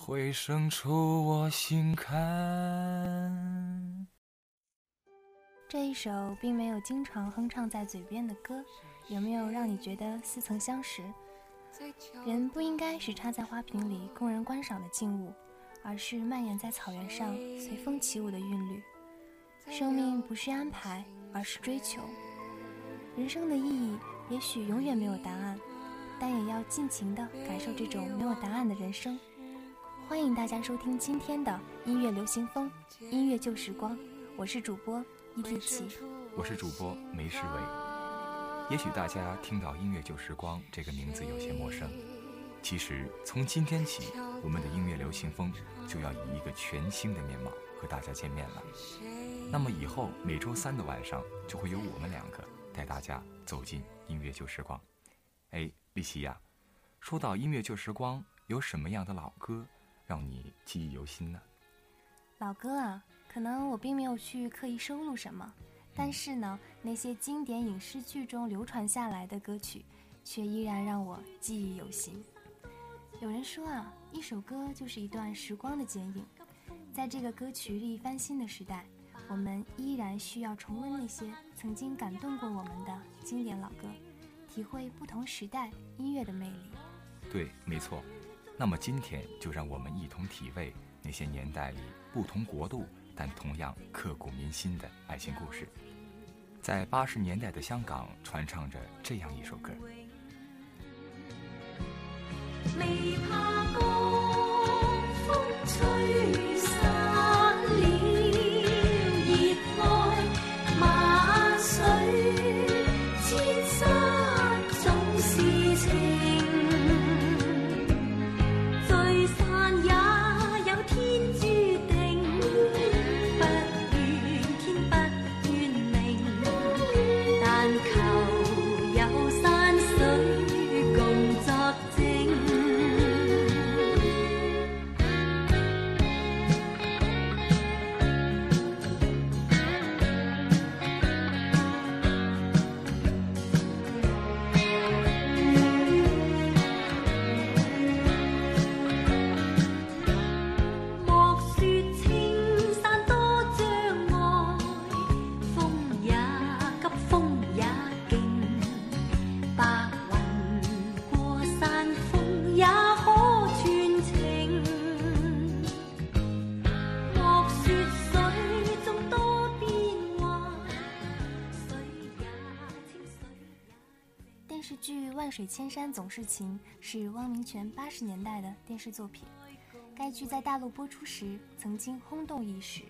回声出我心坎。这一首并没有经常哼唱在嘴边的歌，有没有让你觉得似曾相识？人不应该是插在花瓶里供人观赏的静物，而是蔓延在草原上随风起舞的韵律。生命不是安排，而是追求。人生的意义也许永远没有答案，但也要尽情地感受这种没有答案的人生。欢迎大家收听今天的音乐流行风，音乐旧时光。我是主播伊蒂奇，我是主播梅世伟。也许大家听到“音乐旧时光”这个名字有些陌生，其实从今天起，我们的音乐流行风就要以一个全新的面貌和大家见面了。那么以后每周三的晚上，就会有我们两个带大家走进音乐旧时光。哎，丽西呀，说到音乐旧时光，有什么样的老歌让你记忆犹新呢？老歌啊。可能我并没有去刻意收录什么，但是呢，那些经典影视剧中流传下来的歌曲，却依然让我记忆犹新。有人说啊，一首歌就是一段时光的剪影，在这个歌曲力翻新的时代，我们依然需要重温那些曾经感动过我们的经典老歌，体会不同时代音乐的魅力。对，没错。那么今天就让我们一同体味那些年代里不同国度。但同样刻骨铭心的爱情故事，在八十年代的香港传唱着这样一首歌。电视剧《万水千山总是情是汪明荃八十年代的电视作品，该剧在大陆播出时曾经轰动一时，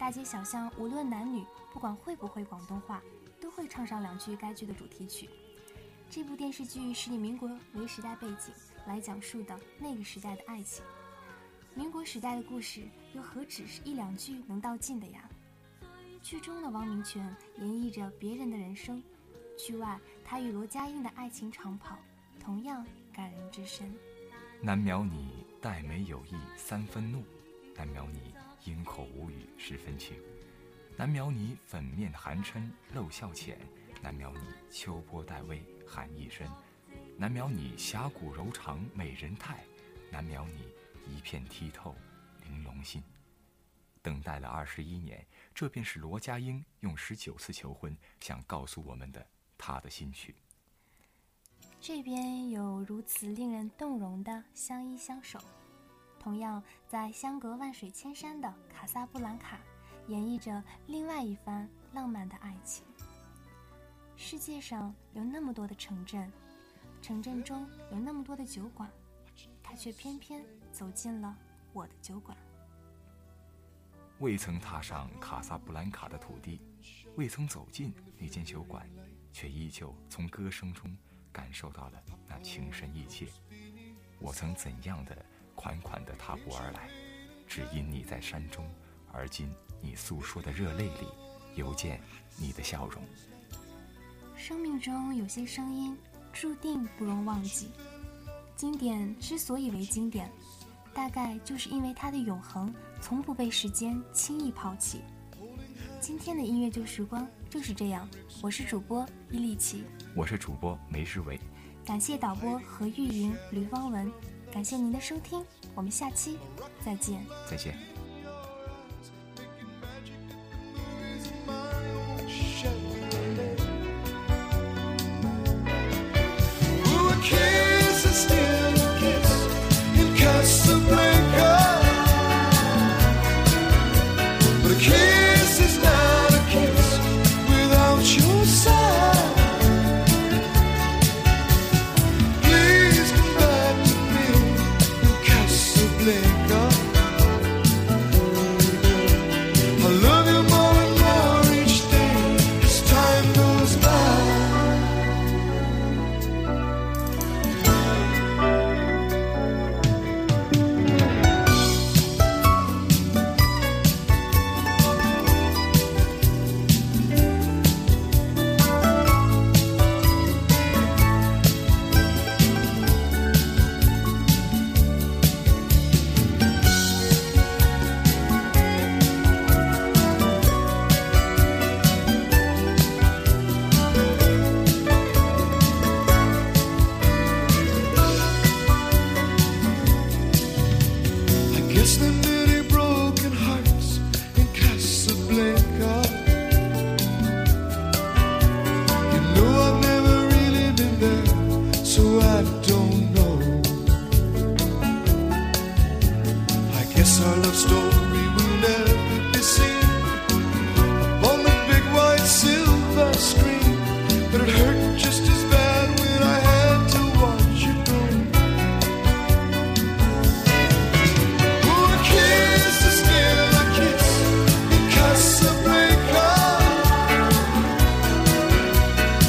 大街小巷无论男女，不管会不会广东话，都会唱上两句该剧的主题曲。这部电视剧是以民国为时代背景来讲述的那个时代的爱情，民国时代的故事又何止是一两句能道尽的呀？剧中的汪明荃演绎着别人的人生。剧外，他与罗家英的爱情长跑同样感人至深。难描你黛眉有意三分怒，难描你樱口无语十分情，难描你粉面含嗔露笑浅，难描你秋波带微含一深，难描你侠骨柔肠美人态，难描你一片剔透玲珑心。等待了二十一年，这便是罗家英用十九次求婚想告诉我们的。他的心曲，这边有如此令人动容的相依相守，同样在相隔万水千山的卡萨布兰卡，演绎着另外一番浪漫的爱情。世界上有那么多的城镇，城镇中有那么多的酒馆，他却偏偏走进了我的酒馆。未曾踏上卡萨布兰卡的土地，未曾走进那间酒馆。却依旧从歌声中感受到了那情深意切。我曾怎样的款款的踏步而来，只因你在山中，而今你诉说的热泪里，犹见你的笑容。生命中有些声音，注定不容忘记。经典之所以为经典，大概就是因为它的永恒，从不被时间轻易抛弃。今天的音乐旧时光就是这样，我是主播伊利奇，我是主播梅诗伟，感谢导播何玉莹、吕方文，感谢您的收听，我们下期再见。再见。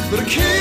But I can't